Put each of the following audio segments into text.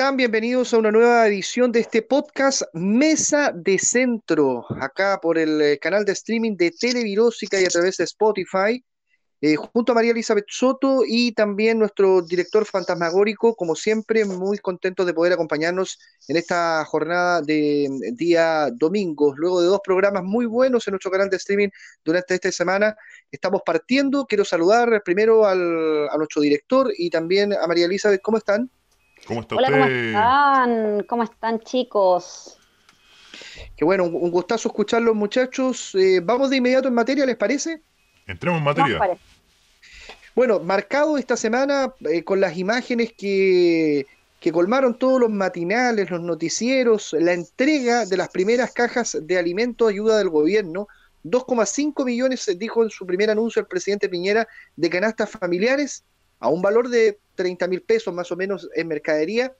Bienvenidos a una nueva edición de este podcast Mesa de Centro, acá por el eh, canal de streaming de Televirósica y a través de Spotify, eh, junto a María Elizabeth Soto y también nuestro director fantasmagórico, como siempre, muy contentos de poder acompañarnos en esta jornada de mm, día domingo, luego de dos programas muy buenos en nuestro canal de streaming durante esta semana. Estamos partiendo, quiero saludar primero a nuestro director y también a María Elizabeth, ¿cómo están? ¿Cómo está Hola, usted? ¿cómo están? ¿Cómo están, chicos? Qué bueno, un, gustazo escucharlos, muchachos. Eh, vamos de inmediato en materia, ¿les parece? Entremos en materia. parece. Bueno, marcado esta semana eh, con las imágenes que, que colmaron todos los matinales, los noticieros, la entrega de las primeras cajas de alimentos ayuda del gobierno. 2,5 millones, dijo en su primer anuncio el presidente Piñera, de canastas familiares a un valor de 30 mil pesos más o menos en mercadería.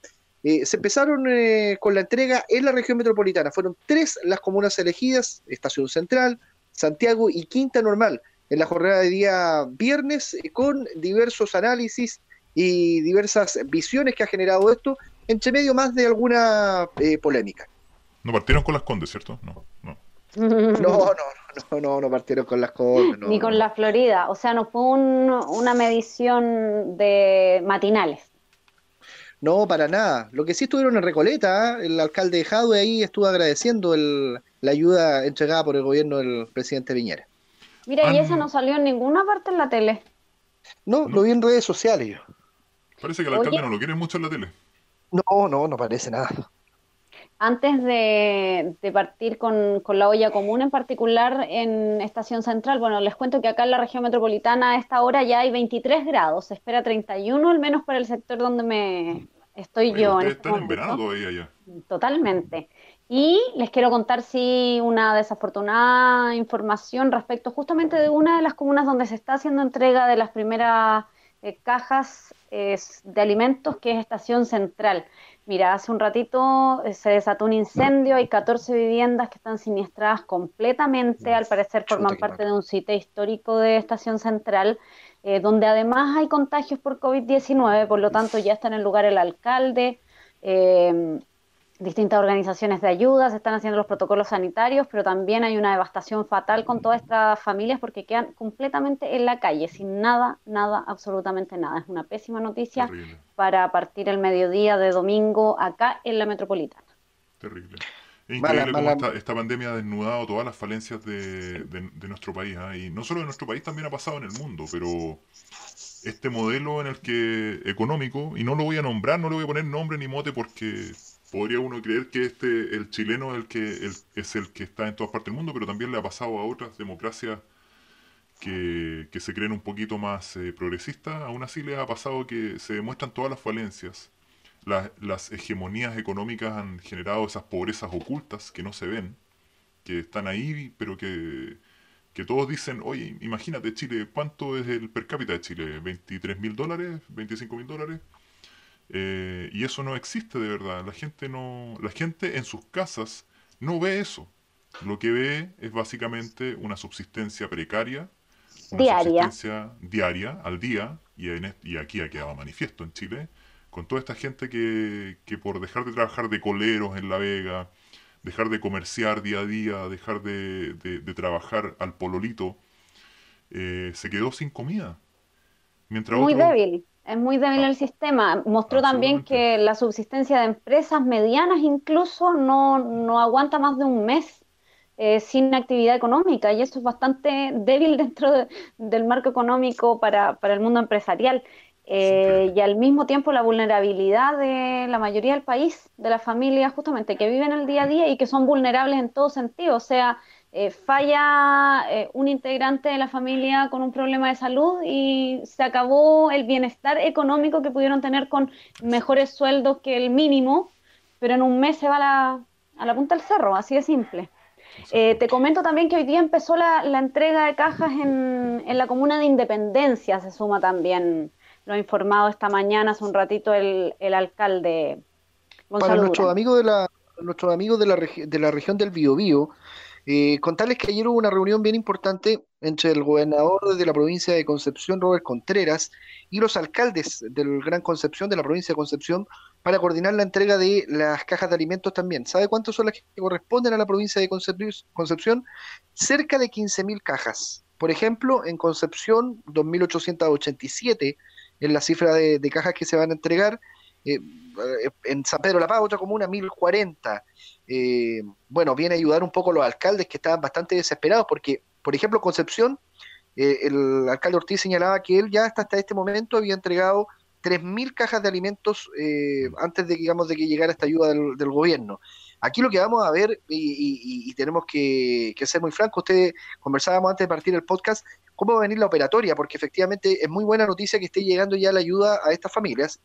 Eh, se empezaron eh, con la entrega en la región metropolitana. Fueron tres las comunas elegidas, Estación Central, Santiago y Quinta Normal, en la jornada de día viernes, eh, con diversos análisis y diversas visiones que ha generado esto, entre medio más de alguna eh, polémica. No partieron con las condes, ¿cierto? No, no. No, no, no, no, no partieron con las cosas. no, Ni no. con la Florida. O sea, no fue un- una medición de matinales. No, para nada. Lo que sí estuvieron en Recoleta, ¿eh? el alcalde de Jadue ahí estuvo agradeciendo el- la ayuda entregada por el gobierno del presidente Piñera. Mira, y Ah, esa no. no salió en ninguna parte en la tele. No, lo vi en redes sociales yo. Parece que el alcalde Oye. no lo quiere mucho en la tele. No, no, no parece nada. Antes de, de partir con, con la olla común, en particular en Estación Central, bueno, les cuento que acá en la región metropolitana a esta hora ya hay 23 grados, se espera 31 al menos para el sector donde me estoy Oye, yo en este están en verano todavía allá. Totalmente. Y les quiero contar, sí, una desafortunada información respecto justamente de una de las comunas donde se está haciendo entrega de las primeras eh, cajas eh, de alimentos, que es Estación Central. Mira, hace un ratito eh, se desató un incendio, hay 14 viviendas que están siniestradas completamente, al parecer forman parte de un sitio histórico de Estación Central, eh, donde además hay contagios por COVID-19, por lo tanto ya está en el lugar el alcalde. eh, distintas organizaciones de ayuda, se están haciendo los protocolos sanitarios, pero también hay una devastación fatal con todas estas familias porque quedan completamente en la calle, sin nada, nada, absolutamente nada. Es una pésima noticia Terrible, para partir el mediodía de domingo acá en la metropolitana. terrible. Es Mala, increíble mala. cómo esta, esta pandemia ha desnudado todas las falencias de, de- de nuestro país. ¿ah? Y no solo en nuestro país, también ha pasado en el mundo. Pero este modelo en el que económico, y no lo voy a nombrar, no le voy a poner nombre ni mote porque podría uno creer que este el chileno el que el- es el que está en todas partes del mundo, pero también le ha pasado a otras democracias que, que se creen un poquito más eh, progresistas. Aún así les ha pasado que se demuestran todas las falencias. Las, las hegemonías económicas han generado esas pobrezas ocultas que no se ven, que están ahí, pero que, que todos dicen, oye, imagínate Chile, ¿cuánto es el per cápita de Chile? ¿23 mil dólares? ¿25 mil dólares? Eh, y eso no existe de verdad. La gente no, la gente en sus casas no ve eso. Lo que ve es básicamente una subsistencia precaria, una Diaria. subsistencia diaria, al día, y, en y aquí ha quedado manifiesto en Chile, con toda esta gente que, que por dejar de trabajar de coleros en La Vega, dejar de comerciar día a día, dejar de, de- de trabajar al pololito, eh, se quedó sin comida. Mientras Muy débil, es muy débil el sistema. Mostró también que la subsistencia de empresas medianas incluso no, no aguanta más de un mes eh, sin actividad económica y eso es bastante débil dentro de- del marco económico para, para el mundo empresarial. Eh, y al mismo tiempo la vulnerabilidad de la mayoría del país, de las familias justamente que viven el día a día y que son vulnerables en todo sentido. O sea, eh, falla eh, un integrante de la familia con un problema de salud y se acabó el bienestar económico que pudieron tener con mejores sueldos que el mínimo, pero en un mes se va a la, a la punta del cerro, así de simple. Eh, te comento también que hoy día empezó la, la entrega de cajas en, en la comuna de Independencia, se suma también, lo ha informado esta mañana hace un ratito el, el alcalde Para Gonzalo nuestros Durán. amigos de la, nuestros amigos de la, de la región del Biobío, Eh, contarles que ayer hubo una reunión bien importante entre el gobernador de la provincia de Concepción, Robert Contreras, y los alcaldes del Gran Concepción, de la provincia de Concepción, para coordinar la entrega de las cajas de alimentos también. ¿Sabe cuántos son las que corresponden a la provincia de Concepción? Cerca de 15.000 cajas. Por ejemplo, en Concepción, 2.887 en la cifra de, cajas que se van a entregar. Eh, en San Pedro La Paz, otra comuna, 1040. Eh, bueno, viene a ayudar un poco a los alcaldes que estaban bastante desesperados porque, por ejemplo, Concepción, eh, el alcalde Ortiz señalaba que él ya hasta, hasta este momento había entregado 3.000 cajas de alimentos antes de, digamos, de que llegara esta ayuda del gobierno. Aquí lo que vamos a ver, y, tenemos que, ser muy francos, ustedes conversábamos antes de partir el podcast, cómo va a venir la operatoria, porque efectivamente es muy buena noticia que esté llegando ya la ayuda a estas familias,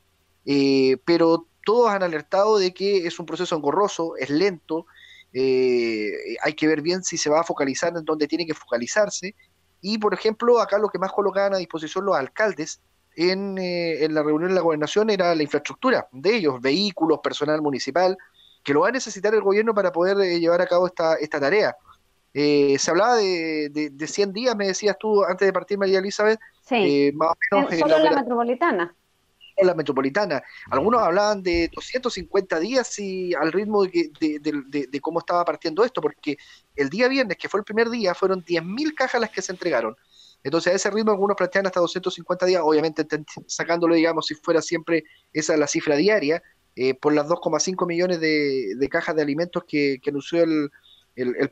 eh, pero todos han alertado de que es un proceso engorroso, es lento, eh, hay que ver bien si se va a focalizar en donde tiene que focalizarse, y por ejemplo, acá lo que más colocaban a disposición los alcaldes en, eh, en la reunión de la gobernación era la infraestructura de ellos, vehículos, personal municipal, que lo va a necesitar el gobierno para poder eh, llevar a cabo esta, esta tarea. Eh, se hablaba de, de, 100 días, me decías tú antes de partir, María Elizabeth. Sí, eh, más o menos. Solo la, la metropolitana. La metropolitana. Algunos hablaban de 250 días y al ritmo de, de, de, cómo estaba partiendo esto, porque el día viernes, que fue el primer día, fueron 10.000 cajas las que se entregaron. Entonces, a ese ritmo, algunos plantean hasta 250 días, obviamente sacándolo, digamos, si fuera siempre esa la cifra diaria, eh, por las 2,5 millones de, cajas de alimentos que, anunció el,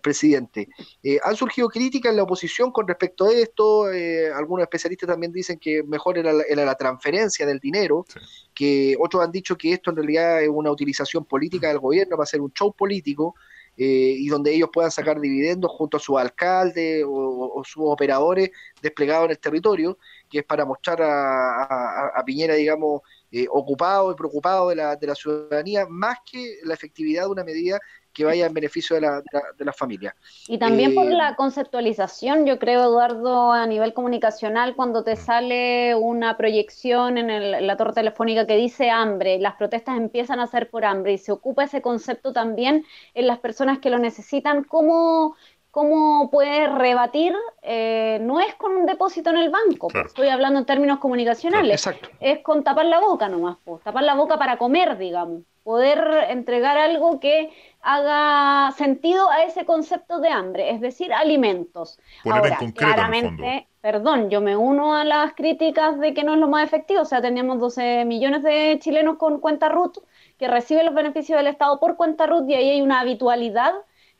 presidente. Eh, han surgido críticas en la oposición con respecto a esto, eh, algunos especialistas también dicen que mejor era la, transferencia del dinero, que otros han dicho que esto en realidad es una utilización política del gobierno para hacer un show político. y donde ellos puedan sacar dividendos junto a su alcalde o, sus operadores desplegados en el territorio, que es para mostrar a Piñera, digamos, eh, ocupado y preocupado de la, de la ciudadanía, más que la efectividad de una medida que vaya en beneficio de la, de la, familia. Y también por eh, la conceptualización, yo creo, Eduardo, a nivel comunicacional, cuando te sale una proyección en, la torre telefónica que dice hambre, las protestas empiezan a ser por hambre y se ocupa ese concepto también en las personas que lo necesitan, ¿cómo, cómo puede rebatir, eh, no es con un depósito en el banco, pues, estoy hablando en términos comunicacionales, es con tapar la boca nomás, pues, tapar la boca para comer, digamos, poder entregar algo que haga sentido a ese concepto de hambre, es decir, alimentos. Ahora, claramente, perdón, yo me uno a las críticas de que no es lo más efectivo, o sea, teníamos 12 millones de chilenos con cuenta RUT que reciben los beneficios del Estado por cuenta RUT y ahí hay una habitualidad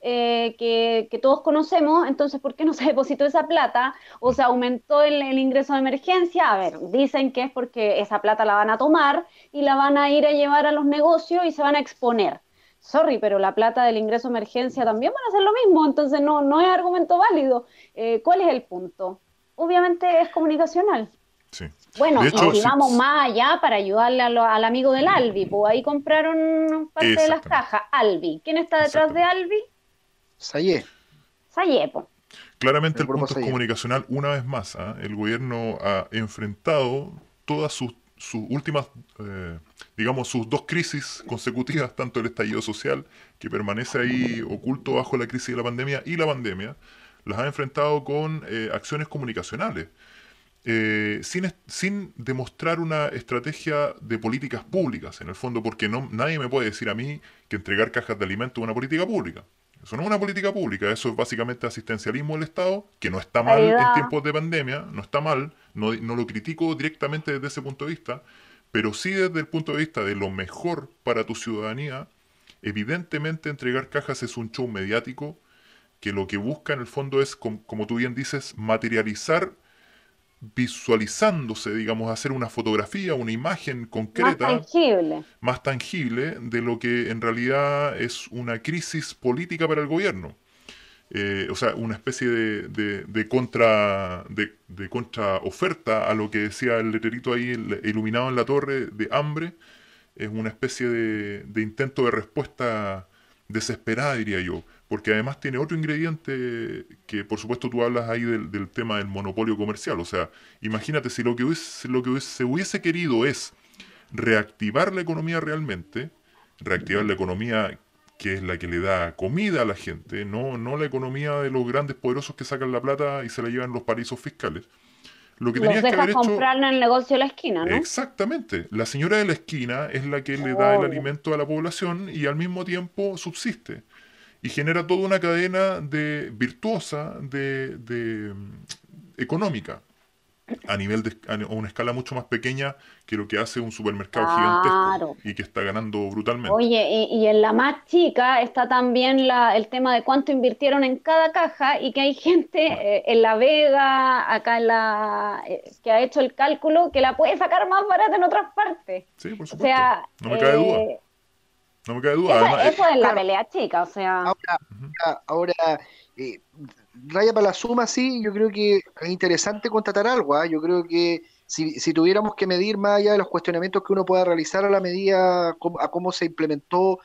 eh, que, todos conocemos, entonces, ¿por qué no se depositó esa plata? O se aumentó el, ingreso de emergencia. A ver, dicen que es porque esa plata la van a tomar y la van a ir a llevar a los negocios y se van a exponer. Sorry, pero la plata del ingreso de emergencia también van a hacer lo mismo, entonces no, no es argumento válido. Eh, ¿Cuál es el punto? Obviamente es comunicacional. Sí. Bueno, y si vamos más allá para ayudarle al amigo del Albi, pues ahí compraron parte de las cajas. Albi. ¿Quién está detrás de Albi? Sayé. Sayé, Claramente el, punto comunicacional, una vez más, ¿ah? el gobierno ha enfrentado todas sus, últimas, eh, digamos, sus dos crisis consecutivas, tanto el estallido social, que permanece ahí oculto bajo la crisis de la pandemia, y la pandemia, las ha enfrentado con eh, acciones comunicacionales. Eh, sin, sin, demostrar una estrategia de políticas públicas, en el fondo, porque no, nadie me puede decir a mí que entregar cajas de alimentos es una política pública. Eso no es una política pública, eso es básicamente asistencialismo del Estado, que no está mal en tiempos de pandemia, no está mal, no, lo critico directamente desde ese punto de vista, pero sí desde el punto de vista de lo mejor para tu ciudadanía, evidentemente entregar cajas es un show mediático que lo que busca en el fondo es, como tú bien dices, materializar visualizándose, digamos, hacer una fotografía, una imagen concreta, más tangible. más tangible de lo que en realidad es una crisis política para el gobierno. Eh, o sea, una especie de, de, contra de, de contraoferta a lo que decía el letrerito ahí iluminado en la torre de hambre, es una especie de, de intento de respuesta desesperada, diría yo porque además tiene otro ingrediente que por supuesto tú hablas ahí del, tema del monopolio comercial. O sea, imagínate si lo que, lo que se hubiese querido es reactivar la economía realmente, reactivar la economía que es la que le da comida a la gente, no, no la economía de los grandes poderosos que sacan la plata y se la llevan los paraísos fiscales. Lo que tenías que haber hecho... comprar en el negocio de la esquina, ¿no? Exactamente. La señora de la esquina es la que le da el alimento a la población y al mismo tiempo subsiste. Y genera toda una cadena de virtuosa de, de económica a nivel de a una escala mucho más pequeña que lo que hace un supermercado gigantesco y que está ganando brutalmente. Oye, y, en la más chica está también la, el tema de cuánto invirtieron en cada caja y que hay gente eh, en La Vega, acá en la eh, que ha hecho el cálculo que la puede sacar más barata en otras partes. Sí, por supuesto. O sea, no me cae duda. Eh, no me cae duda. Eso, es la pelea chica, o sea. Ahora, ahora raya para la suma, sí, yo creo que es interesante contratar algo. ¿ah? Yo creo que si, si, tuviéramos que medir más allá de los cuestionamientos que uno pueda realizar a la medida, a cómo se implementó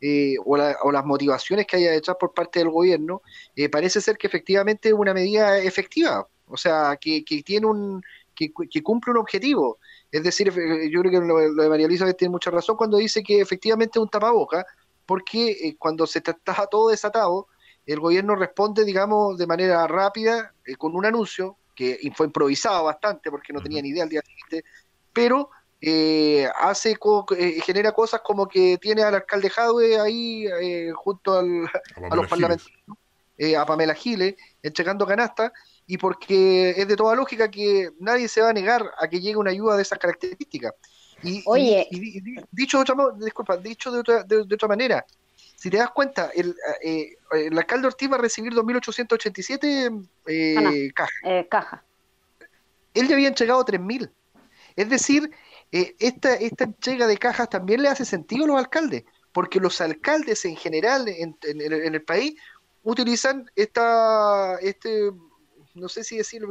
eh, o, las motivaciones que haya detrás por parte del gobierno, eh, parece ser que efectivamente es una medida efectiva, o sea, que, que tiene un que, cumple un objetivo. Es decir, yo creo que lo, de María Elizabeth tiene mucha razón cuando dice que efectivamente es un tapaboca, porque eh, cuando se está todo desatado, el gobierno responde, digamos, de manera rápida eh, con un anuncio que fue improvisado bastante porque no tenía ni idea al día siguiente, pero eh, hace eh, genera cosas como que tiene al alcalde Jadwe ahí junto al, a, los parlamentarios, a Pamela Giles, entregando canasta, y porque es de toda lógica que nadie se va a negar a que llegue una ayuda de esas características. Y, Oye. dicho, de otra, disculpa, dicho de otra, de otra manera, si te das cuenta, el, eh, el alcalde Ortiz va a recibir 2.887 eh, cajas. Eh, caja. Él ya había entregado 3.000. Es decir, eh, esta, esta entrega de cajas también le hace sentido a los alcaldes, porque los alcaldes en general en, el, país utilizan esta, este, no sé si decirlo,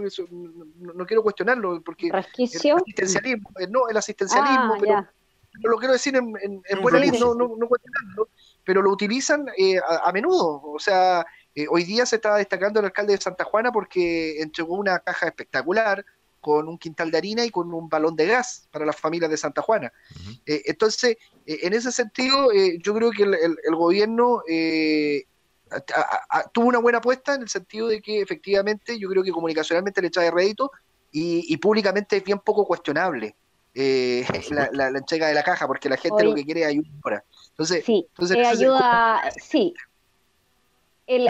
no, quiero cuestionarlo, porque el asistencialismo, no, el asistencialismo, ah, pero, lo quiero decir en, en, buena línea, no, no, no cuestionarlo pero lo utilizan eh, a, menudo. O sea, eh, hoy día se está destacando el alcalde de Santa Juana porque entregó una caja espectacular con un quintal de harina y con un balón de gas para las familias de Santa Juana. Eh, entonces, en ese sentido, yo creo que el, gobierno tuvo una buena apuesta en el sentido de que efectivamente yo creo que comunicacionalmente le echa de rédito y, públicamente es bien poco cuestionable. la, entrega de la caja, porque la gente lo que quiere es ayuda. Entonces, sí, entonces, ayuda, sí. El,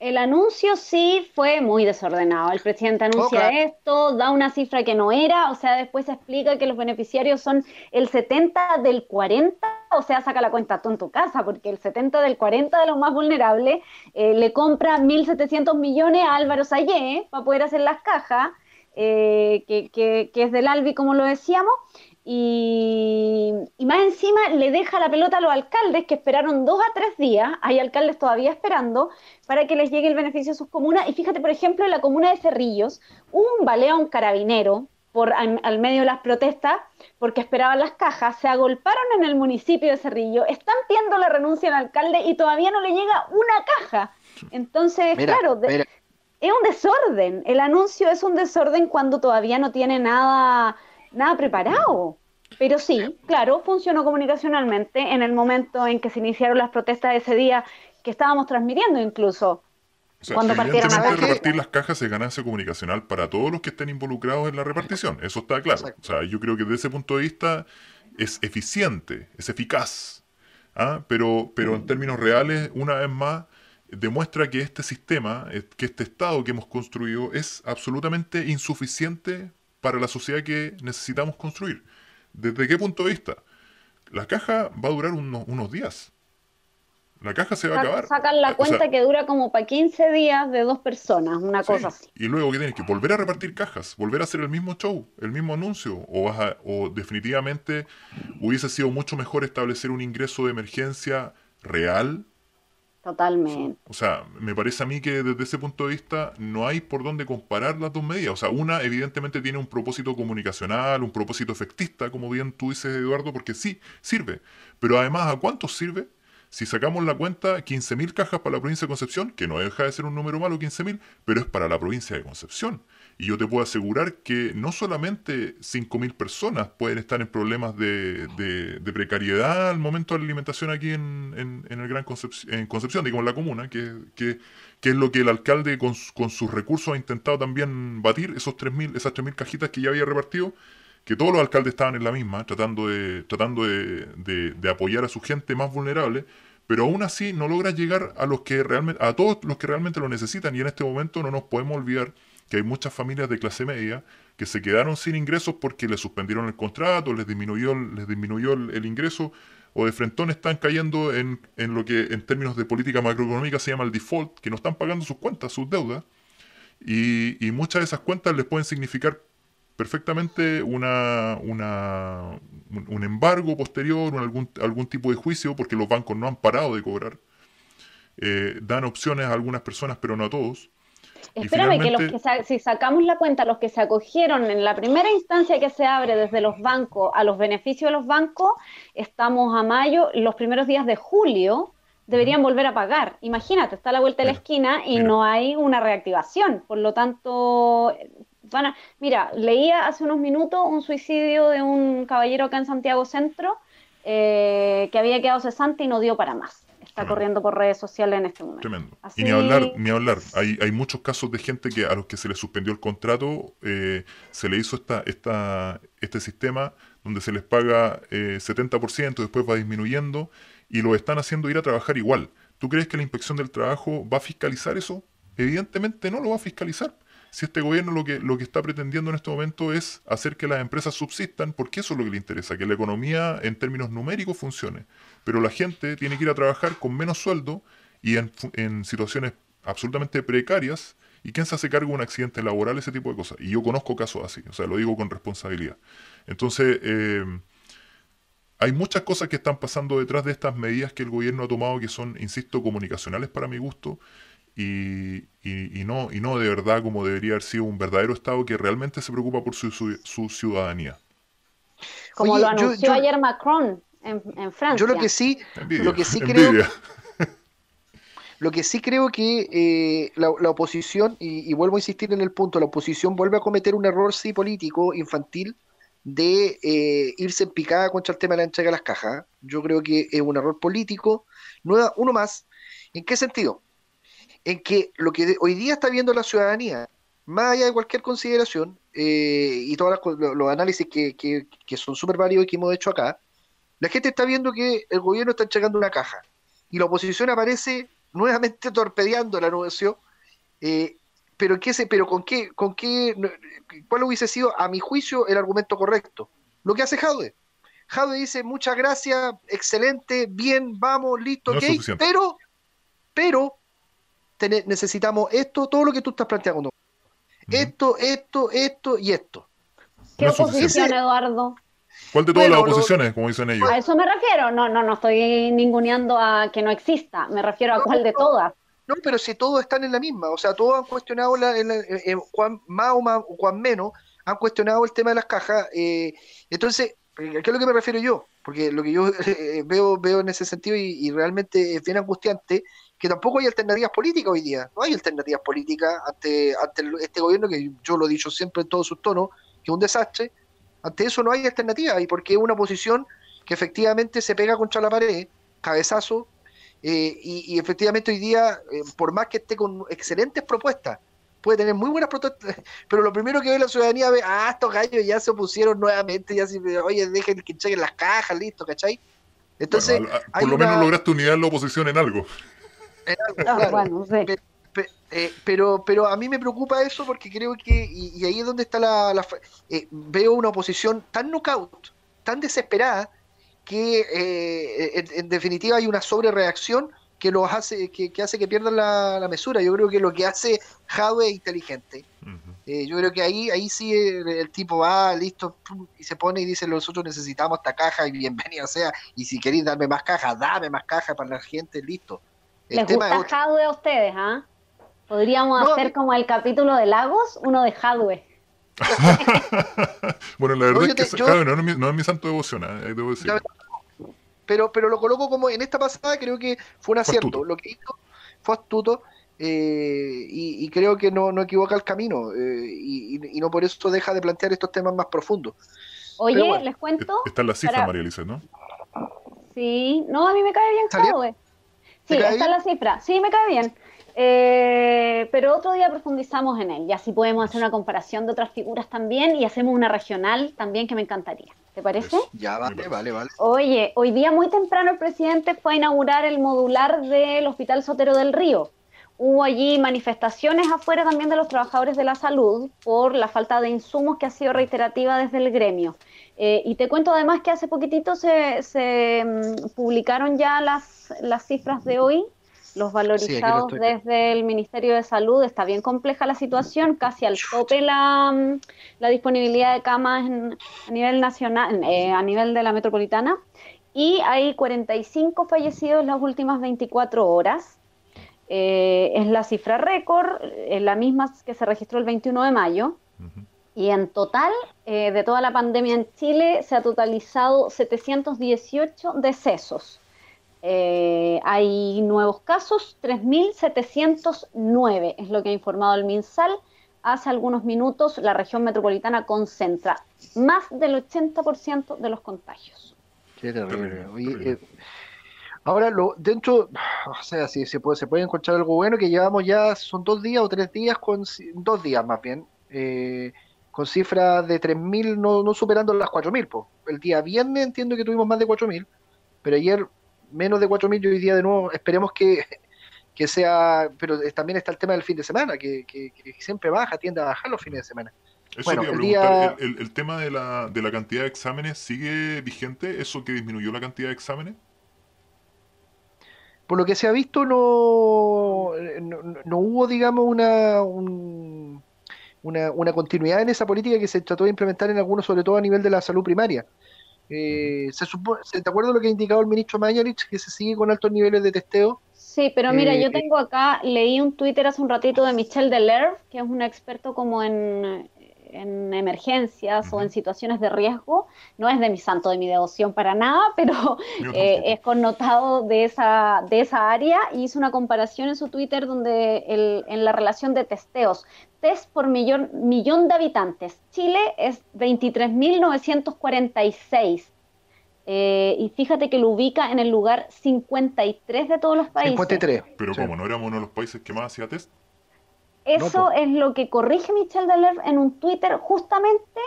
el, anuncio, sí fue muy desordenado. El presidente anuncia esto, da una cifra que no era, o sea, después explica que los beneficiarios son el 70 del 40, o sea, saca la cuenta tú en tu casa, porque el 70 del 40 de los más vulnerables eh, le compra 1.700 millones a Álvaro Sayé para poder hacer las cajas, eh, que, es del Albi, como lo decíamos, y, más encima le deja la pelota a los alcaldes que esperaron dos a tres días, hay alcaldes todavía esperando, para que les llegue el beneficio a sus comunas. Y fíjate, por ejemplo, en la comuna de Cerrillos, un un carabinero por, al, medio de las protestas porque esperaban las cajas, se agolparon en el municipio de Cerrillo, están pidiendo la renuncia al alcalde y todavía no le llega una caja. Entonces, claro, es un desorden. El anuncio es un desorden cuando todavía no tiene nada nada preparado. Pero sí, claro, funcionó comunicacionalmente en el momento en que se iniciaron las protestas de ese día que estábamos transmitiendo incluso. Cuando partieron a repartir las cajas es ganancia comunicacional para todos los que estén involucrados en la repartición, eso está claro. O sea, yo creo que desde ese punto de vista es eficiente, es eficaz, ¿ah? pero, pero en términos reales, una vez más, demuestra que este sistema, eh, que este Estado que hemos construido es absolutamente insuficiente para la sociedad que necesitamos construir. ¿Desde qué punto de vista? La caja va a durar unos, días. La caja se va a acabar. Sacan la cuenta que dura como para 15 días de dos personas, una cosa así. Y luego que tienes que volver a repartir cajas, volver a hacer el mismo show, el mismo anuncio, o, vas o definitivamente hubiese sido mucho mejor establecer un ingreso de emergencia real Totalmente. O sea, me parece a mí que desde ese punto de vista no hay por dónde comparar las dos medidas. O sea, una evidentemente tiene un propósito comunicacional, un propósito efectista, como bien tú dices, Eduardo, porque sí, sirve. Pero además, ¿a cuántos sirve? Si sacamos la cuenta, 15.000 cajas para la provincia de Concepción, que no deja de ser un número malo, 15.000, pero es para la provincia de Concepción. Y yo te puedo asegurar que no solamente 5.000 personas pueden estar en problemas de, precariedad al momento de la alimentación aquí en, el Gran Concepción, en Concepción, digamos en la comuna, que, que, es lo que el alcalde con, sus recursos ha intentado también batir, esos 3.000, esas 3.000 cajitas que ya había repartido, que todos los alcaldes estaban en la misma, tratando de, tratando de, apoyar a su gente más vulnerable, pero aún así no logra llegar a los que realmente, a todos los que realmente lo necesitan, y en este momento no nos podemos olvidar que hay muchas familias de clase media que se quedaron sin ingresos porque les suspendieron el contrato, les disminuyó, les disminuyó el, ingreso, o de frentón están cayendo en, en, lo que en términos de política macroeconómica se llama el default, que no están pagando sus cuentas, sus deudas, y, y muchas de esas cuentas les pueden significar perfectamente una, una, un embargo posterior, algún, algún tipo de juicio, porque los bancos no han parado de cobrar. Eh, dan opciones a algunas personas, pero no a todos. Espérame, que, los que si sacamos la cuenta, los que se acogieron en la primera instancia que se abre desde los bancos a los beneficios de los bancos, estamos a mayo, los primeros días de julio deberían volver a pagar. Imagínate, está a la vuelta de la esquina y no hay una reactivación. Por lo tanto, van a... Mira, leía hace unos minutos un suicidio de un caballero acá en Santiago Centro eh, que había quedado cesante y no dio para más está corriendo por redes sociales en este momento. Tremendo. Y ni hablar, ni hablar. Hay, hay muchos casos de gente que a los que se les suspendió el contrato, eh, se le hizo esta, esta, este sistema donde se les paga eh, 70%, después va disminuyendo y lo están haciendo ir a trabajar igual. ¿Tú crees que la inspección del trabajo va a fiscalizar eso? Evidentemente no lo va a fiscalizar si este gobierno lo que, lo que está pretendiendo en este momento es hacer que las empresas subsistan, porque eso es lo que le interesa, que la economía en términos numéricos funcione. Pero la gente tiene que ir a trabajar con menos sueldo y en, situaciones absolutamente precarias. ¿Y quién se hace cargo de un accidente laboral? Ese tipo de cosas. Y yo conozco casos así, o sea, lo digo con responsabilidad. Entonces, eh, hay muchas cosas que están pasando detrás de estas medidas que el gobierno ha tomado que son, insisto, comunicacionales para mi gusto y, y, no, y no de verdad como debería haber sido un verdadero Estado que realmente se preocupa por su, su, ciudadanía. Como lo anunció ayer Macron en, en, Francia. Yo lo que sí, lo que sí creo... Lo que sí creo que eh, la, oposición, y, vuelvo a insistir en el punto, la oposición vuelve a cometer un error sí político, infantil, de eh, irse en picada contra el tema de la entrega de las cajas. Yo creo que es un error político. uno más. ¿En qué sentido? En que lo que hoy día está viendo la ciudadanía, más allá de cualquier consideración eh, y todos los, análisis que, que, son súper válidos y que hemos hecho acá, la gente está viendo que el gobierno está entregando una caja y la oposición aparece nuevamente torpedeando la anuncio, eh, pero, ¿qué se, pero con qué, con qué, cuál hubiese sido, a mi juicio, el argumento correcto. Lo que hace Jaude. Jaude dice, muchas gracias, excelente, bien, vamos, listo, ok, pero, pero necesitamos esto, todo lo que tú estás planteando. Esto, esto, esto y esto. ¿Qué oposición, Eduardo? ¿Cuál de todas las oposiciones, como dicen ellos? A eso me refiero, no, no, no estoy ninguneando a que no exista, me refiero a cuál de todas. No, pero si todos están en la misma, o sea, todos han cuestionado, la, Juan más o más, Juan menos, han cuestionado el tema de las cajas. Eh, entonces, ¿qué es lo que me refiero yo? Porque lo que yo eh, veo, veo en ese sentido y, y, realmente es bien angustiante que tampoco hay alternativas políticas hoy día. No hay alternativas políticas ante, ante este gobierno, que yo lo he dicho siempre en todos sus tonos, que es un desastre. Ante eso no hay alternativa, y porque es una oposición que efectivamente se pega contra la pared, cabezazo, eh, y, efectivamente hoy día, eh, por más que esté con excelentes propuestas, puede tener muy buenas propuestas, pero lo primero que ve la ciudadanía ve, ah, estos gallos ya se opusieron nuevamente, ya se, oye, dejen que chequen las cajas, listo, ¿cachai? Entonces, por lo menos lograste unidad en la oposición en algo. Ah, eh, pero, pero a mí me preocupa eso porque creo que, y, ahí es donde está la. Eh, veo una oposición tan knockout, tan desesperada, que eh, en, definitiva hay una sobrereacción que los hace que, hace que pierdan la, mesura. Yo creo que lo que hace Jadwe es inteligente. yo creo que ahí ahí sí el, tipo va listo y se pone y dice nosotros necesitamos esta caja y bienvenido sea y si queréis darme más caja dame más caja para la gente listo ¿Les gusta Hadwe a ustedes, ah? Podríamos hacer como el capítulo de Lagos, uno de Hadwe. bueno, la verdad es que no, es mi, santo devoción, ¿eh? debo decir. pero, pero lo coloco como en esta pasada creo que fue un acierto. Lo que hizo fue astuto eh, y, creo que no, no equivoca el camino eh, y, no por eso deja de plantear estos temas más profundos. Oye, les cuento. Está en la cifra, María Elisa, ¿no? Sí, no, a mí me cae bien Jadwe. Sí, está la cifra. Sí, me cae bien. Eh, pero otro día profundizamos en él y así podemos hacer una comparación de otras figuras también y hacemos una regional también que me encantaría. ¿Te parece? ya, vale, vale, vale. Oye, hoy día muy temprano el presidente fue a inaugurar el modular del Hospital Sotero del Río. Hubo allí manifestaciones afuera también de los trabajadores de la salud por la falta de insumos que ha sido reiterativa desde el gremio. Eh, y te cuento además que hace poquitito se, se mm, publicaron ya las, las cifras de hoy los valorizados desde el Ministerio de Salud. Está bien compleja la situación, casi al tope la, mm, la disponibilidad de camas a nivel nacional, eh, a nivel de la metropolitana. Y hay 45 fallecidos en las últimas 24 horas. Eh, es la cifra récord, es la misma que se registró el 21 de mayo. Y en total, eh, de toda la pandemia en Chile, se ha totalizado 718 decesos. Eh, hay nuevos casos, 3.709 es lo que ha informado el MinSal. Hace algunos minutos la región metropolitana concentra más del 80% de los contagios. Qué terrible. Eh, ahora, lo, dentro, o sea, si se puede, se puede encontrar algo bueno, que llevamos ya, son dos días o tres días, con dos días más bien, eh, con cifras de 3.000, no, no superando las 4.000. El día viernes entiendo que tuvimos más de 4.000, pero ayer menos de 4.000 y hoy día de nuevo esperemos que, sea, pero también está el tema del fin de semana, que, siempre baja, tiende a bajar los fines de semana. Eso bueno, el, día... el, tema de la, de la cantidad de exámenes sigue vigente, eso que disminuyó la cantidad de exámenes. Por lo que se ha visto, no, no, hubo, digamos, una, una, una continuidad en esa política que se trató de implementar en algunos, sobre todo a nivel de la salud primaria. Eh, se ¿Te acuerdas lo que ha indicado el ministro Mañalich, que se sigue con altos niveles de testeo? Sí, pero mira, yo eh, tengo acá, leí un Twitter hace un ratito de Michel Delerve, que es un experto como en en emergencias o en situaciones de riesgo, no es de mi santo, de mi devoción para nada, pero eh, es connotado de esa, de esa área y hizo una comparación en su Twitter donde el, en la relación de testeos, test por millón, millón de habitantes, Chile es 23.946. Eh, y fíjate que lo ubica en el lugar 53 de todos los países. 53. Pero como no éramos uno de los países que más hacía test. Eso es lo que corrige Michel Deler en un Twitter justamente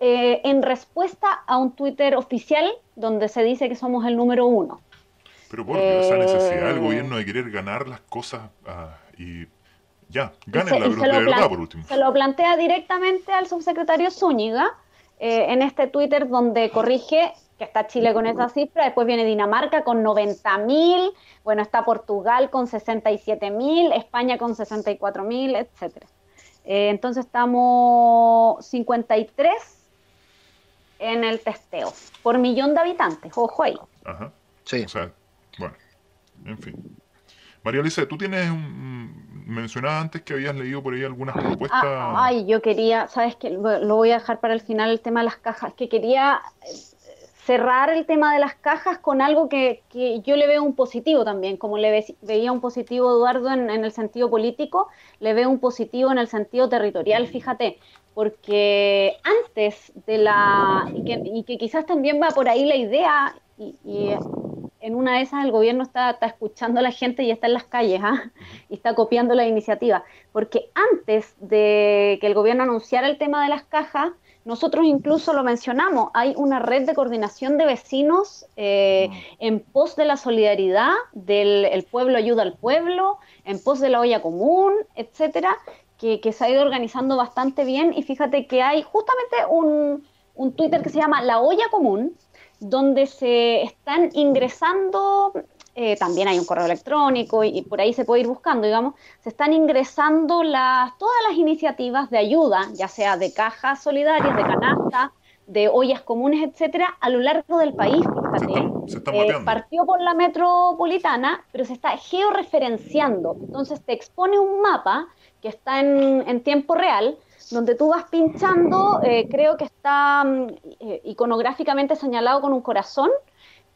eh, en respuesta a un Twitter oficial donde se dice que somos el número uno. Pero por esa necesidad del eh, gobierno de querer ganar las cosas ah, y ya, ganen la de verdad por último. Se lo plantea directamente al subsecretario Zúñiga eh, en este Twitter donde corrige que está Chile con esa cifra, después viene Dinamarca con 90.000, bueno, está Portugal con 67.000, España con 64.000, etcétera. Eh, entonces estamos 53 en el testeo por millón de habitantes, ojo ahí. Ajá. Sí. O sea, bueno, en fin. María Alicia, tú tienes un, mencionaba antes que habías leído por ahí algunas ah, propuestas. ay, yo quería, sabes que lo voy a dejar para el final el tema de las cajas, que quería cerrar el tema de las cajas con algo que, yo le veo un positivo también, como le veía un positivo Eduardo en, el sentido político, le veo un positivo en el sentido territorial, fíjate, porque antes de la, y que, quizás también va por ahí la idea, y, en una de esas el gobierno está, está, escuchando a la gente y está en las calles, ¿ah? y está copiando la iniciativa, porque antes de que el gobierno anunciara el tema de las cajas, nosotros incluso lo mencionamos, hay una red de coordinación de vecinos eh, en pos de la solidaridad, del pueblo ayuda al pueblo, en pos de la olla común, etcétera, que, se ha ido organizando bastante bien. Y fíjate que hay justamente un, un Twitter que se llama La Olla Común, donde se están ingresando eh, también hay un correo electrónico y, por ahí se puede ir buscando, digamos, se están ingresando las, todas las iniciativas de ayuda, ya sea de cajas solidarias, de canasta, de ollas comunes, etcétera, a lo largo del país. Fíjate, eh, partió por la metropolitana, pero se está georreferenciando. Entonces te expone un mapa que está en, tiempo real, donde tú vas pinchando, eh, creo que está mm, iconográficamente señalado con un corazón,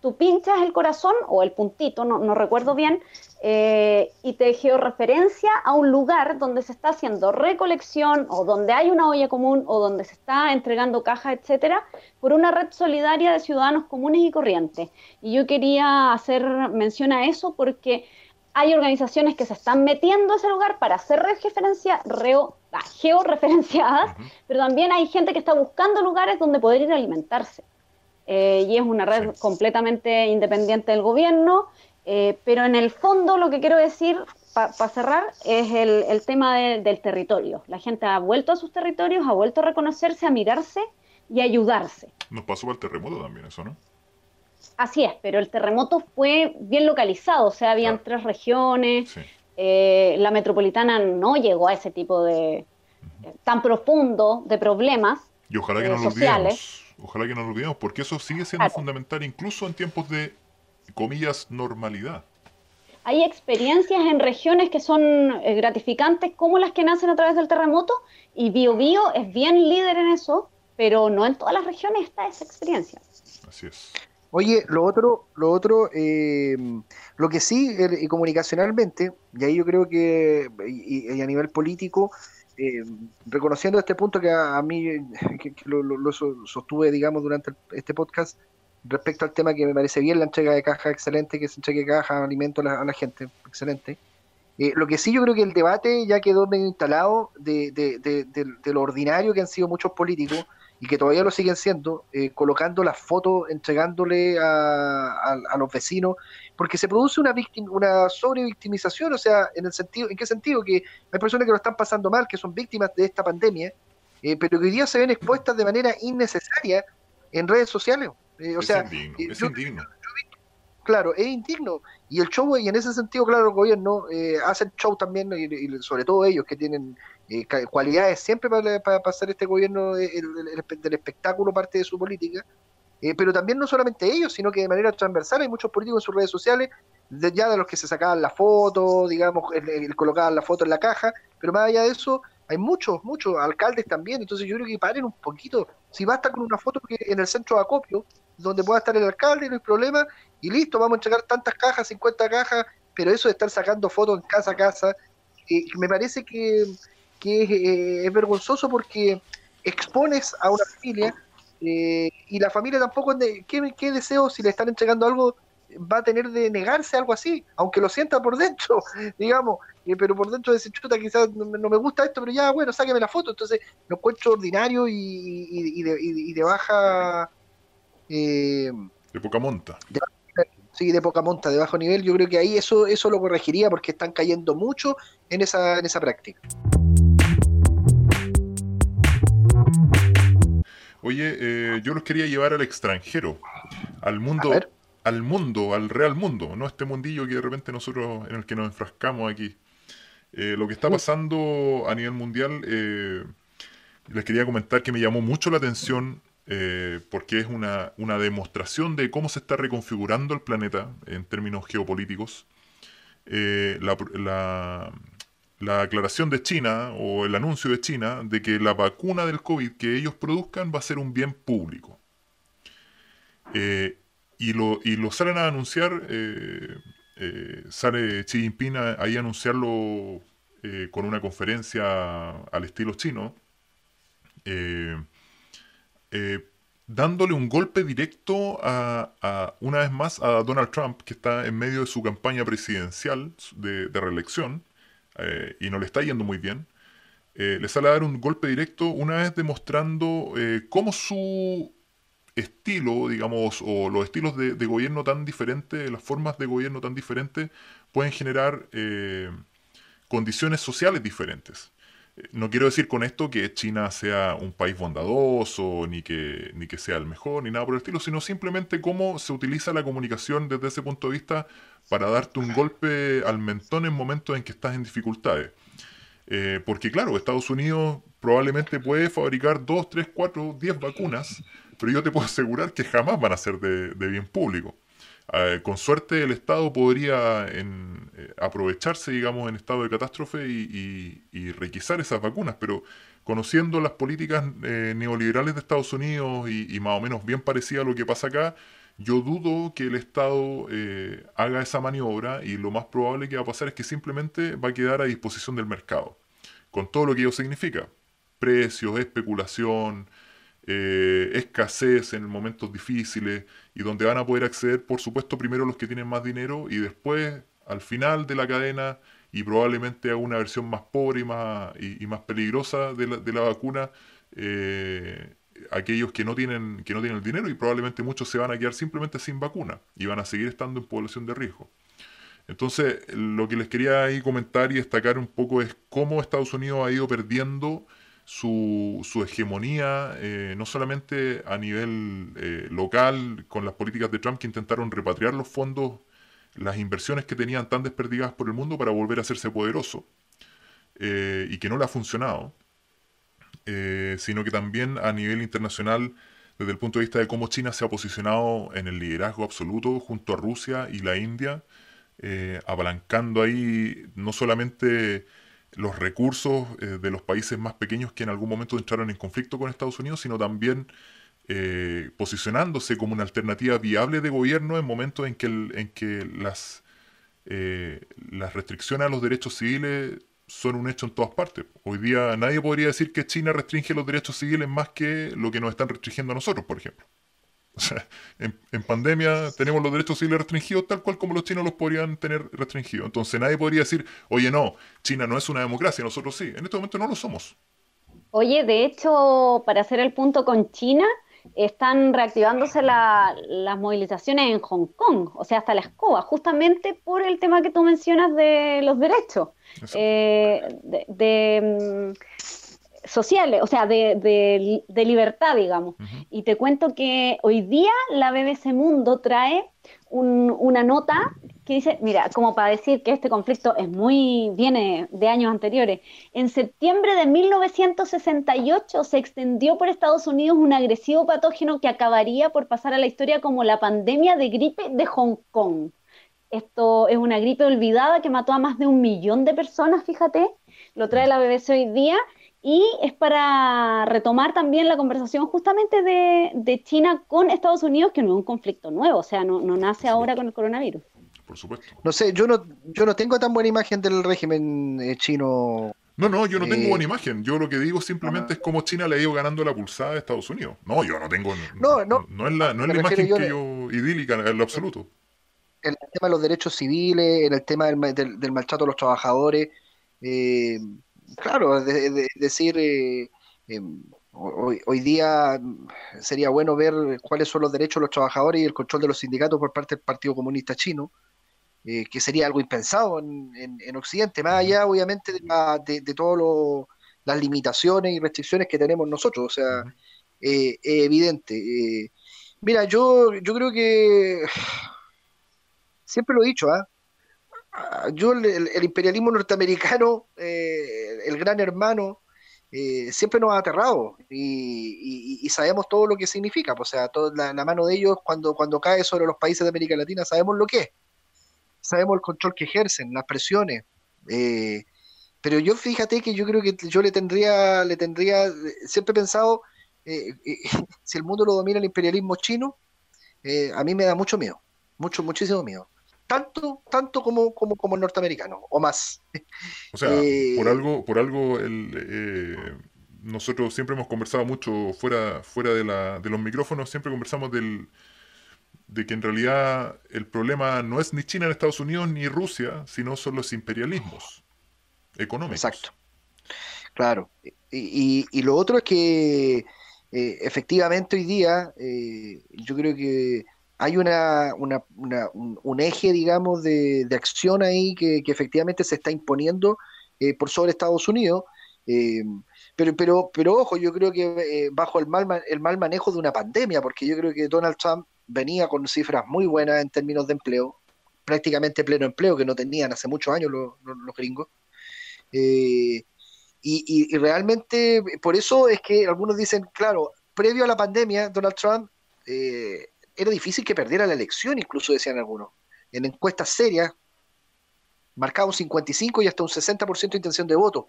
tú pinchas el corazón o el puntito, no, no recuerdo bien, eh, y te georreferencia a un lugar donde se está haciendo recolección o donde hay una olla común o donde se está entregando cajas, etcétera, por una red solidaria de ciudadanos comunes y corrientes. Y yo quería hacer mención a eso porque hay organizaciones que se están metiendo a ese lugar para hacer referencia, reo, ah, georreferenciadas, pero también hay gente que está buscando lugares donde poder ir a alimentarse. Eh, y es una red completamente independiente del gobierno, eh, pero en el fondo lo que quiero decir, para cerrar, es el, tema del territorio. La gente ha vuelto a sus territorios, ha vuelto a reconocerse, a mirarse y a ayudarse. Nos pasó el terremoto también eso, ¿no? Así es, pero el terremoto fue bien localizado, o sea, habían tres regiones, eh, la metropolitana no llegó a ese tipo de tan profundo de problemas y ojalá que no olvidemos, ojalá que no lo olvidemos, porque eso sigue siendo fundamental incluso en tiempos de comillas normalidad. Hay experiencias en regiones que son eh, gratificantes como las que nacen a través del terremoto y BioBio es bien líder en eso, pero no en todas las regiones está esa experiencia. Así es. Oye, lo otro, lo otro, eh, lo que sí, y comunicacionalmente, y ahí yo creo que, y, a nivel político, eh, reconociendo este punto que a, mí que, lo, sostuve, digamos, durante este podcast, respecto al tema que me parece bien la entrega de caja, excelente, que se entregue caja, alimento a la, gente, excelente. Eh, lo que sí yo creo que el debate ya quedó medio instalado de lo ordinario que han sido muchos políticos, y que todavía lo siguen siendo, eh, colocando las fotos, entregándole a, los vecinos, porque se produce una una sobrevictimización, o sea, en el sentido, ¿en qué sentido? Que hay personas que lo están pasando mal, que son víctimas de esta pandemia, eh, pero que hoy día se ven expuestas de manera innecesaria en redes sociales. Eh, o es sea, indigno, es indigno. claro, es indigno. Y el show, y en ese sentido, claro, el gobierno eh, hace show también, y, sobre todo ellos que tienen eh, cualidades siempre para, para, hacer este gobierno eh, del espectáculo parte de su política, eh, pero también no solamente ellos, sino que de manera transversal hay muchos políticos en sus redes sociales, ya de los que se sacaban la foto, digamos, colocaban la foto en la caja, pero más allá de eso, hay muchos, muchos alcaldes también, entonces yo creo que paren un poquito, si basta con una foto en el centro de acopio, donde pueda estar el alcalde, no hay problema, y listo, vamos a entregar tantas cajas, 50 cajas, pero eso de estar sacando fotos en casa a casa, me parece que, que eh, es, vergonzoso porque expones a una familia eh, y la familia tampoco, ¿qué, ¿qué deseo si le están entregando algo? va a tener de negarse algo así, aunque lo sienta por dentro, digamos, eh, pero por dentro de ese chuta quizás no, me gusta esto, pero ya, bueno, sáqueme la foto, entonces lo encuentro ordinario y, de, baja... de poca monta. sí, de poca monta, de bajo nivel, yo creo que ahí eso, eso lo corregiría porque están cayendo mucho en esa, en esa práctica. Oye, eh, yo los quería llevar al extranjero, al mundo, al mundo, al real mundo, no este mundillo que de repente nosotros en el que nos enfrascamos aquí. Eh, lo que está pasando a nivel mundial, eh, les quería comentar que me llamó mucho la atención porque es una, una, demostración de cómo se está reconfigurando el planeta en términos geopolíticos. la, la aclaración de China o el anuncio de China de que la vacuna del COVID que ellos produzcan va a ser un bien público. Eh, y, lo, y lo salen a anunciar, eh, eh, sale Xi Jinping ahí a anunciarlo con una conferencia al estilo chino, dándole un golpe directo a, una vez más a Donald Trump, que está en medio de su campaña presidencial de reelección, eh, y no le está yendo muy bien, eh, le sale a dar un golpe directo una vez demostrando eh, cómo su estilo, digamos, o los estilos de, gobierno tan diferentes, las formas de gobierno tan diferentes, pueden generar condiciones sociales diferentes. No quiero decir con esto que China sea un país bondadoso, ni que, ni que sea el mejor, ni nada por el estilo, sino simplemente cómo se utiliza la comunicación desde ese punto de vista para darte un golpe al mentón en momentos en que estás en dificultades. Eh, porque claro, Estados Unidos probablemente puede fabricar 2, 3, 4, 10 vacunas, pero yo te puedo asegurar que jamás van a ser de, bien público. Eh, con suerte el Estado podría eh, aprovecharse, digamos, en estado de catástrofe y, requisar esas vacunas, pero conociendo las políticas neoliberales de Estados Unidos y, y, más o menos bien parecida a lo que pasa acá, yo dudo que el Estado eh, haga esa maniobra y lo más probable que va a pasar es que simplemente va a quedar a disposición del mercado, con todo lo que ello significa. Precios, especulación, eh, escasez en momentos difíciles y donde van a poder acceder, por supuesto, primero los que tienen más dinero y después, al final de la cadena y probablemente a una versión más pobre y más, y, más peligrosa de la, de la vacuna, eh, aquellos que no tienen que no tienen el dinero y probablemente muchos se van a quedar simplemente sin vacuna y van a seguir estando en población de riesgo. Entonces, lo que les quería ahí comentar y destacar un poco es cómo Estados Unidos ha ido perdiendo su, su hegemonía, eh, no solamente a nivel eh, local, con las políticas de Trump que intentaron repatriar los fondos, las inversiones que tenían tan desperdigadas por el mundo para volver a hacerse poderoso, eh, y que no le ha funcionado, eh, sino que también a nivel internacional desde el punto de vista de cómo China se ha posicionado en el liderazgo absoluto junto a Rusia y la India, eh, apalancando ahí no solamente los recursos eh, de los países más pequeños que en algún momento entraron en conflicto con Estados Unidos, sino también posicionándose como una alternativa viable de gobierno en momentos en que, en que las, las restricciones a los derechos civiles son un hecho en todas partes. Hoy día nadie podría decir que China restringe los derechos civiles más que lo que nos están restringiendo a nosotros, por ejemplo. O sea, en, pandemia tenemos los derechos civiles restringidos tal cual como los chinos los podrían tener restringidos. Entonces nadie podría decir, oye, no, China no es una democracia, nosotros sí. En este momento no lo somos. Oye, de hecho, para hacer el punto con China, están reactivándose las movilizaciones en Hong Kong, o sea, hasta la escoba, justamente por el tema que tú mencionas de los derechos eh, de, mm, sociales, o sea, de, libertad, digamos. Y te cuento que hoy día la BBC Mundo trae una nota que dice, mira, como para decir que este conflicto es muy, viene de años anteriores, en septiembre de 1968 se extendió por Estados Unidos un agresivo patógeno que acabaría por pasar a la historia como la pandemia de gripe de Hong Kong. Esto es una gripe olvidada que mató a más de un millón de personas, fíjate, lo trae la BBC hoy día y es para retomar también la conversación justamente de, China con Estados Unidos, que no es un conflicto nuevo, o sea, no nace ahora con el coronavirus por supuesto. No sé, yo no, yo no tengo tan buena imagen del régimen eh, chino. No, no, yo no tengo eh, buena imagen. Yo lo que digo simplemente es cómo China le ha ido ganando la pulsada a Estados Unidos. No, yo no tengo. No, no. No es la, no es la imagen que yo idílica en lo absoluto. En el tema de los derechos civiles, en el tema del, del, maltrato a los trabajadores. Eh, claro, de, decir. Em, Hoy, hoy, día sería bueno ver cuáles son los derechos de los trabajadores y el control de los sindicatos por parte del Partido Comunista Chino. Eh, que sería algo impensado en, en, Occidente, más allá obviamente de, de, todas las limitaciones y restricciones que tenemos nosotros, o sea, eh, es evidente. Eh, mira, yo, yo creo que siempre lo he dicho, ¿ah? ¿ah? Yo el, imperialismo norteamericano, el gran hermano, siempre nos ha aterrado y, sabemos todo lo que significa. O sea, toda la, mano de ellos cuando, cuando cae sobre los países de América Latina sabemos lo que es sabemos el control que ejercen, las presiones. Eh, pero yo fíjate que yo creo que yo le tendría, le tendría, siempre pensado, eh, eh, si el mundo lo domina el imperialismo chino, a mí me da mucho miedo, mucho, muchísimo miedo. Tanto, tanto como, como, como el norteamericano, o más. O sea, por algo, por algo el, nosotros siempre hemos conversado mucho fuera, fuera de, la, de los micrófonos, siempre conversamos del, de que en realidad el problema no es ni China en Estados Unidos ni Rusia, sino son los imperialismos económicos. Exacto. Claro. Y, y, lo otro es que eh, efectivamente hoy día eh, yo creo que hay una, un, eje, digamos, de, de acción ahí que, efectivamente se está imponiendo eh, por sobre Estados Unidos. pero, pero, pero ojo, yo creo que bajo el mal, el mal manejo de una pandemia, porque yo creo que Donald Trump venía con cifras muy buenas en términos de empleo, prácticamente pleno empleo que no tenían hace muchos años los, gringos. Eh, y, realmente por eso es que algunos dicen, claro, previo a la pandemia, Donald Trump eh, era difícil que perdiera la elección, incluso decían algunos. En encuestas serias, marcaba un 55 y hasta un 60% de intención de voto.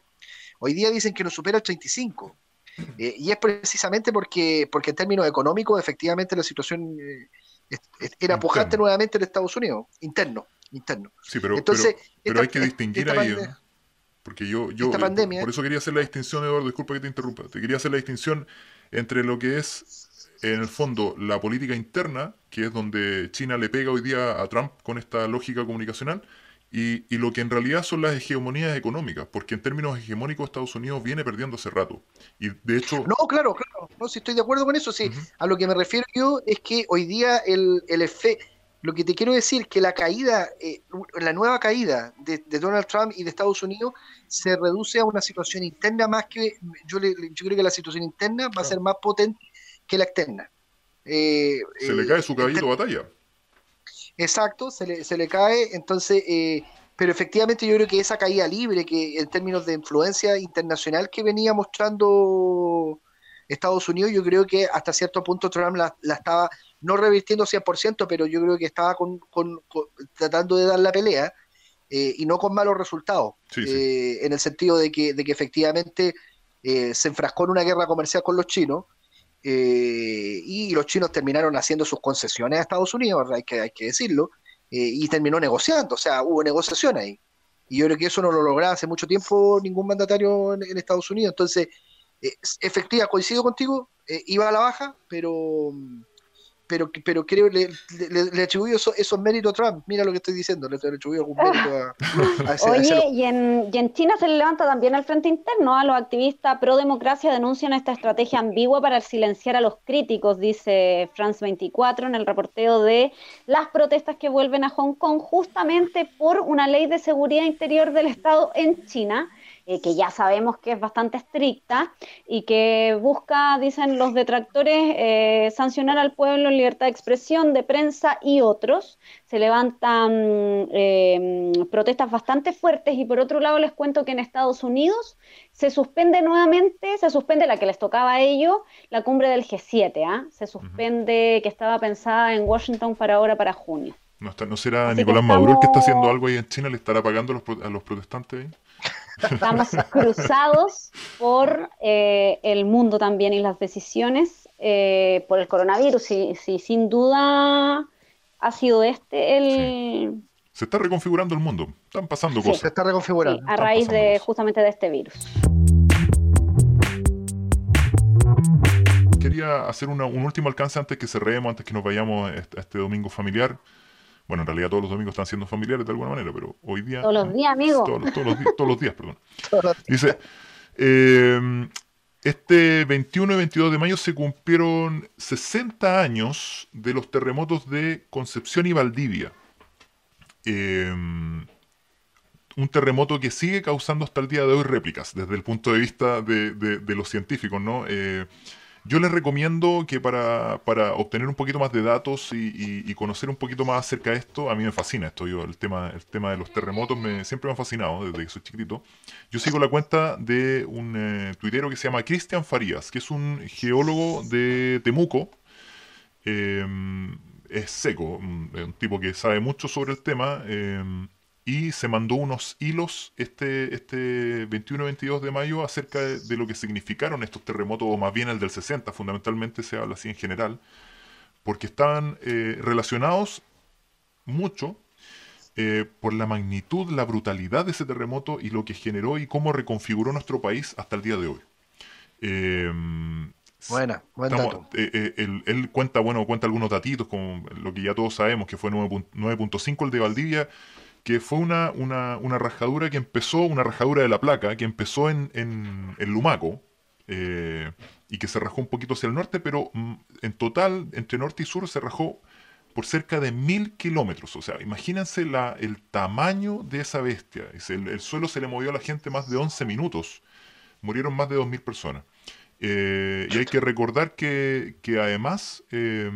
Hoy día dicen que no supera el 35. Eh, y es precisamente porque, porque en términos económicos, efectivamente, la situación eh, era pujante nuevamente en Estados Unidos, interno, interno. Sí, pero, Entonces, pero, hay que distinguir ahí, ¿eh? porque yo, yo por eso quería hacer la distinción, Eduardo, disculpa que te interrumpa, te quería hacer la distinción entre lo que es en el fondo la política interna, que es donde China le pega hoy día a Trump con esta lógica comunicacional, y, y, lo que en realidad son las hegemonías económicas, porque en términos hegemónicos Estados Unidos viene perdiendo hace rato. Y de hecho... No, claro, claro, no, si estoy de acuerdo con eso, sí. A lo que me refiero yo es que hoy día el, el efecto... Lo que te quiero decir que la caída, eh, la nueva caída de, Donald Trump y de Estados Unidos se reduce a una situación interna más que, yo, le, yo creo que la situación interna va a ser más potente que la externa. Eh, se le cae su caballito de batalla. Exacto, se le, se le cae, entonces, eh, pero efectivamente yo creo que esa caída libre, que en términos de influencia internacional que venía mostrando Estados Unidos, yo creo que hasta cierto punto Trump la, estaba no revirtiendo 100%, pero yo creo que estaba con, tratando de dar la pelea eh, y no con malos resultados, en el sentido de que, de que efectivamente se enfrascó en una guerra comercial con los chinos eh, y los chinos terminaron haciendo sus concesiones a Estados Unidos, hay que, hay que decirlo, eh, y terminó negociando, o sea, hubo negociación ahí. Y yo creo que eso no lo lograba hace mucho tiempo ningún mandatario en, Estados Unidos. Entonces, eh, efectiva, coincido contigo, iba a la baja, pero pero, pero creo le, le, le atribuyo esos, méritos a Trump. Mira lo que estoy diciendo, le atribuyo algún mérito a, ese, Oye, y, en, y en China se levanta también el frente interno. a ¿ah? Los activistas pro democracia denuncian esta estrategia ambigua para silenciar a los críticos, dice France 24 en el reporteo de las protestas que vuelven a Hong Kong justamente por una ley de seguridad interior del Estado en China eh, que ya sabemos que es bastante estricta y que busca, dicen los detractores, eh, sancionar al pueblo en libertad de expresión, de prensa y otros. Se levantan eh, protestas bastante fuertes y por otro lado les cuento que en Estados Unidos se suspende nuevamente, se suspende la que les tocaba a ellos, la cumbre del G7, ¿ah? se suspende que estaba pensada en Washington para ahora, para junio. ¿No, será Nicolás Maduro el que está haciendo algo ahí en China? ¿Le estará pagando a los, protestantes ahí? Estamos cruzados por eh, el mundo también y las decisiones eh, por el coronavirus. Y, sin duda ha sido este el... Se está reconfigurando el mundo. Están pasando cosas. Se está reconfigurando. a raíz de justamente de este virus. Quería hacer un último alcance antes que cerremos, antes que nos vayamos a este domingo familiar. Bueno, en realidad todos los domingos están siendo familiares de alguna manera, pero hoy día... Todos los días, amigo. Todos, los, días, perdón. Dice, eh, este 21 y 22 de mayo se cumplieron 60 años de los terremotos de Concepción y Valdivia. Eh, un terremoto que sigue causando hasta el día de hoy réplicas, desde el punto de vista de, los científicos, ¿no? Eh, yo les recomiendo que para, obtener un poquito más de datos y, conocer un poquito más acerca de esto, a mí me fascina esto, yo, el tema, el tema de los terremotos me, siempre me ha fascinado desde que soy chiquitito. Yo sigo la cuenta de un eh, tuitero que se llama Cristian Farías, que es un geólogo de Temuco. Em, es seco, un, un, tipo que sabe mucho sobre el tema. Em, y se mandó unos hilos este, este 21-22 de mayo acerca de, lo que significaron estos terremotos, o más bien el del 60, fundamentalmente se habla así en general, porque estaban eh, relacionados mucho eh, por la magnitud, la brutalidad de ese terremoto y lo que generó y cómo reconfiguró nuestro país hasta el día de hoy. Eh, Buena, buen dato. él, él, cuenta, bueno, cuenta algunos datitos, como lo que ya todos sabemos, que fue 9.5 el de Valdivia, que fue una, una, rajadura que empezó, una rajadura de la placa, que empezó en, en, Lumaco, eh, y que se rajó un poquito hacia el norte, pero mm, en total, entre norte y sur, se rajó por cerca de mil kilómetros. O sea, imagínense la, el tamaño de esa bestia. El, suelo se le movió a la gente más de 11 minutos. Murieron más de 2.000 personas. Eh, y hay que recordar que, que además eh,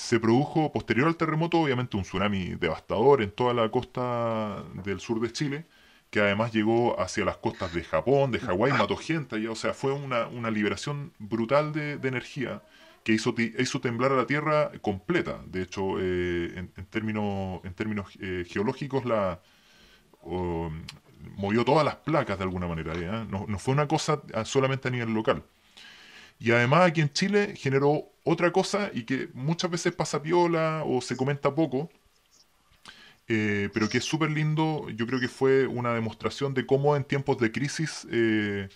se produjo posterior al terremoto, obviamente, un tsunami devastador en toda la costa del sur de Chile, que además llegó hacia las costas de Japón, de Hawái, mató gente, o sea, fue una, una liberación brutal de, energía que hizo, hizo, temblar a la Tierra completa. De hecho, eh, en, términos, en términos eh, geológicos, la, movió todas las placas de alguna manera. No, no, fue una cosa solamente a nivel local. Y además aquí en Chile generó otra cosa y que muchas veces pasa piola o se comenta poco, eh, pero que es súper lindo, yo creo que fue una demostración de cómo en tiempos de crisis, eh,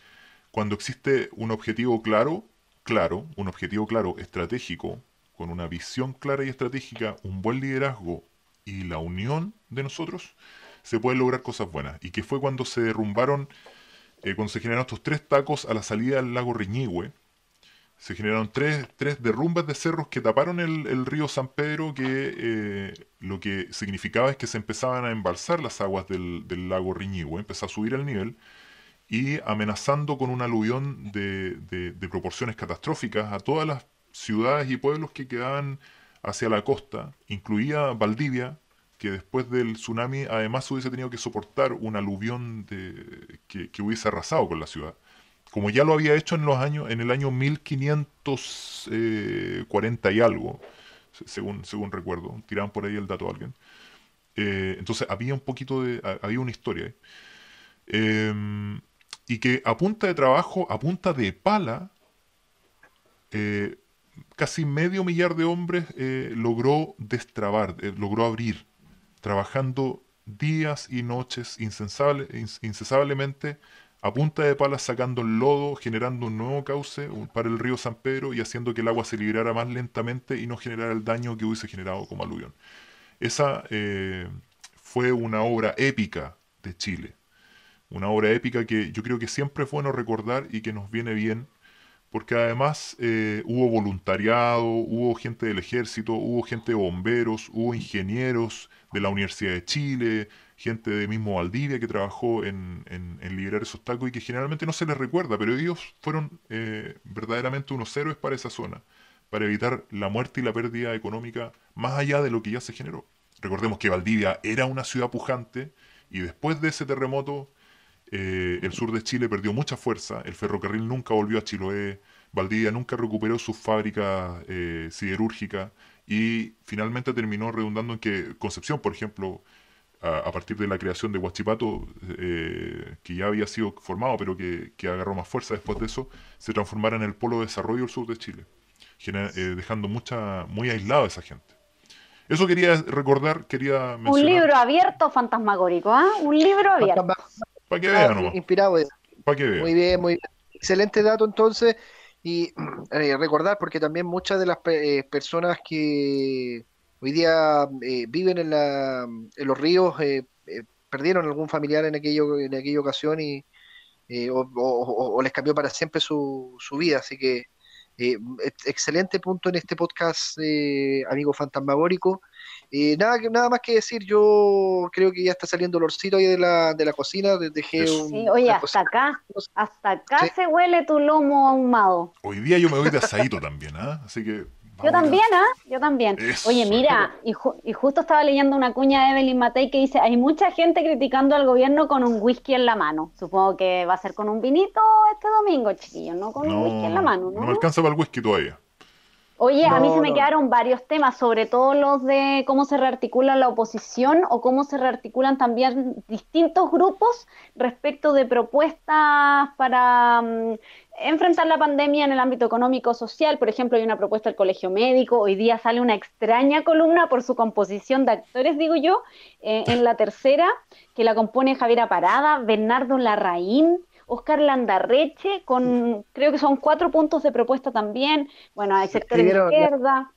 cuando existe un objetivo claro, claro, un objetivo claro, estratégico, con una visión clara y estratégica, un buen liderazgo y la unión de nosotros, se pueden lograr cosas buenas. Y que fue cuando se derrumbaron, eh, cuando se generaron estos tres tacos a la salida del lago Reñigüe, se generaron tres, tres derrumbes de cerros que taparon el, río San Pedro, que eh, lo que significaba es que se empezaban a embalsar las aguas del, lago Riñihue, empezó a subir el nivel, y amenazando con un aluvión de, de, proporciones catastróficas a todas las ciudades y pueblos que quedaban hacia la costa, incluía Valdivia, que después del tsunami además hubiese tenido que soportar un aluvión que hubiese arrasado con la ciudad como ya lo había hecho en los años, en el año 1540 y algo, según, según recuerdo, tiraban por ahí el dato a alguien. Eh, entonces había un poquito de, había una historia. Em, y que a punta de trabajo, a punta de pala, eh, casi medio millar de hombres eh, logró destrabar, logró abrir, trabajando días y noches incesablemente a punta de palas sacando el lodo, generando un nuevo cauce para el río San Pedro y haciendo que el agua se liberara más lentamente y no generara el daño que hubiese generado como aluvión. Esa eh, fue una obra épica de Chile, una obra épica que yo creo que siempre es bueno recordar y que nos viene bien, porque además eh, hubo voluntariado, hubo gente del ejército, hubo gente de bomberos, hubo ingenieros de la Universidad de Chile, gente de mismo Valdivia que trabajó en, en, liberar esos tacos y que generalmente no se les recuerda, pero ellos fueron eh, verdaderamente unos héroes para esa zona, para evitar la muerte y la pérdida económica más allá de lo que ya se generó. Recordemos que Valdivia era una ciudad pujante y después de ese terremoto eh, el sur de Chile perdió mucha fuerza, el ferrocarril nunca volvió a Chiloé, Valdivia nunca recuperó su fábrica eh, siderúrgica y finalmente terminó redundando en que Concepción, por ejemplo, a, partir de la creación de Huachipato, eh, que ya había sido formado, pero que, agarró más fuerza después de eso, se transformara en el polo de desarrollo del sur de Chile, eh, dejando mucha, muy aislado a esa gente. Eso quería recordar, quería mencionar. Un libro abierto fantasmagórico, ¿ah? Un libro abierto. Para que vean nomás. Inspirado. Para que vean. Muy bien, muy bien. Excelente dato entonces. Y eh, recordar, porque también muchas de las personas que hoy día eh, viven en, la, en, los ríos, eh, eh, perdieron algún familiar en, aquello, en aquella ocasión y, o, les cambió para siempre su, su vida. Así que excelente punto en este podcast, amigo fantasmagórico. nada, nada más que decir, yo creo que ya está saliendo el olorcito ahí de la, de la cocina. Dejé sí, oye, hasta acá, hasta acá se huele tu lomo ahumado. Hoy día yo me voy de asadito también, ¿ah? Así que yo también, ¿ah? Yo también. Oye, mira, y, justo estaba leyendo una cuña de Evelyn Matei que dice, hay mucha gente criticando al gobierno con un whisky en la mano. Supongo que va a ser con un vinito este domingo, chiquillos, no con un whisky en la mano, ¿no? No me alcanza para el whisky todavía. Oye, a mí se me quedaron varios temas, sobre todo los de cómo se rearticula la oposición o cómo se rearticulan también distintos grupos respecto de propuestas para mm, enfrentar la pandemia en el ámbito económico social. Por ejemplo, hay una propuesta del Colegio Médico. Hoy día sale una extraña columna por su composición de actores, digo yo, eh, en la tercera, que la compone Javiera Parada, Bernardo Larraín, Oscar Landarreche, con creo que son cuatro puntos de propuesta también. Bueno, hay sectores de izquierda.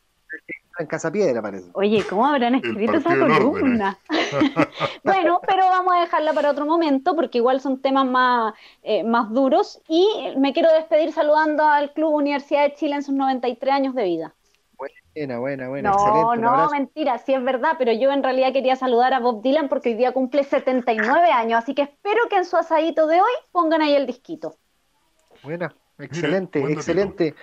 En Casa Piedra, parece. Oye, ¿cómo habrán escrito esa columna? bueno, pero vamos a dejarla para otro momento porque igual son temas más, eh, más duros. Y me quiero despedir saludando al Club Universidad de Chile en sus 93 años de vida. Buena, buena, buena. No, no, mentira, sí es verdad, pero yo en realidad quería saludar a Bob Dylan porque hoy día cumple 79 años, así que espero que en su asadito de hoy pongan ahí el disquito. Buena, excelente, excelente.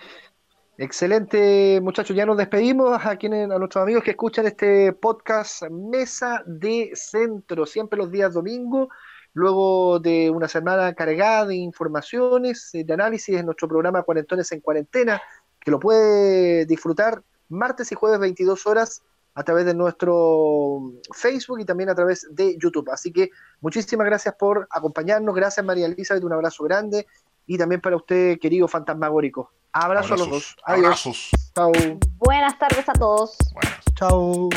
Excelente, muchachos. Ya nos despedimos a quienes, a nuestros amigos que escuchan este podcast Mesa de Centro, siempre los días domingo, luego de una semana cargada de informaciones, de análisis en nuestro programa Cuarentones en Cuarentena, que lo puede disfrutar martes y jueves 22 horas a través de nuestro Facebook y también a través de YouTube. Así que muchísimas gracias por acompañarnos. Gracias María Elizabeth, un abrazo grande. Y también para usted, querido fantasmagórico. Abrazo a los dos. Adiós. Abrazos. Chao. Buenas tardes a todos. Buenas. Chao.